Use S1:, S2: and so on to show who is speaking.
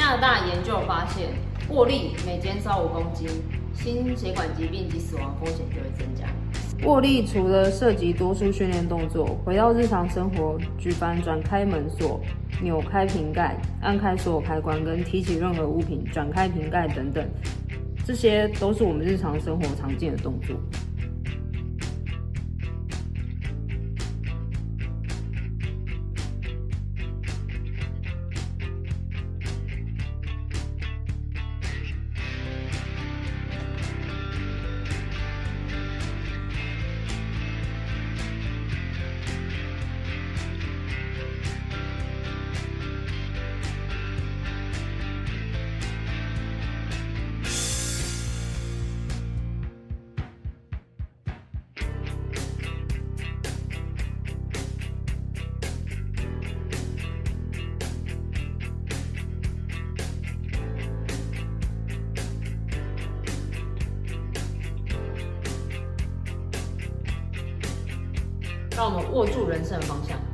S1: 加拿大研究发现，握力每减少五公斤，心血管疾病及死亡风险就会增加。
S2: 握力除了涉及多数训练动作，回到日常生活，举凡转开门锁、扭开瓶盖、按开所有开关跟提起任何物品、转开瓶盖等等，这些都是我们日常生活常见的动作。让我们握住人生的方向。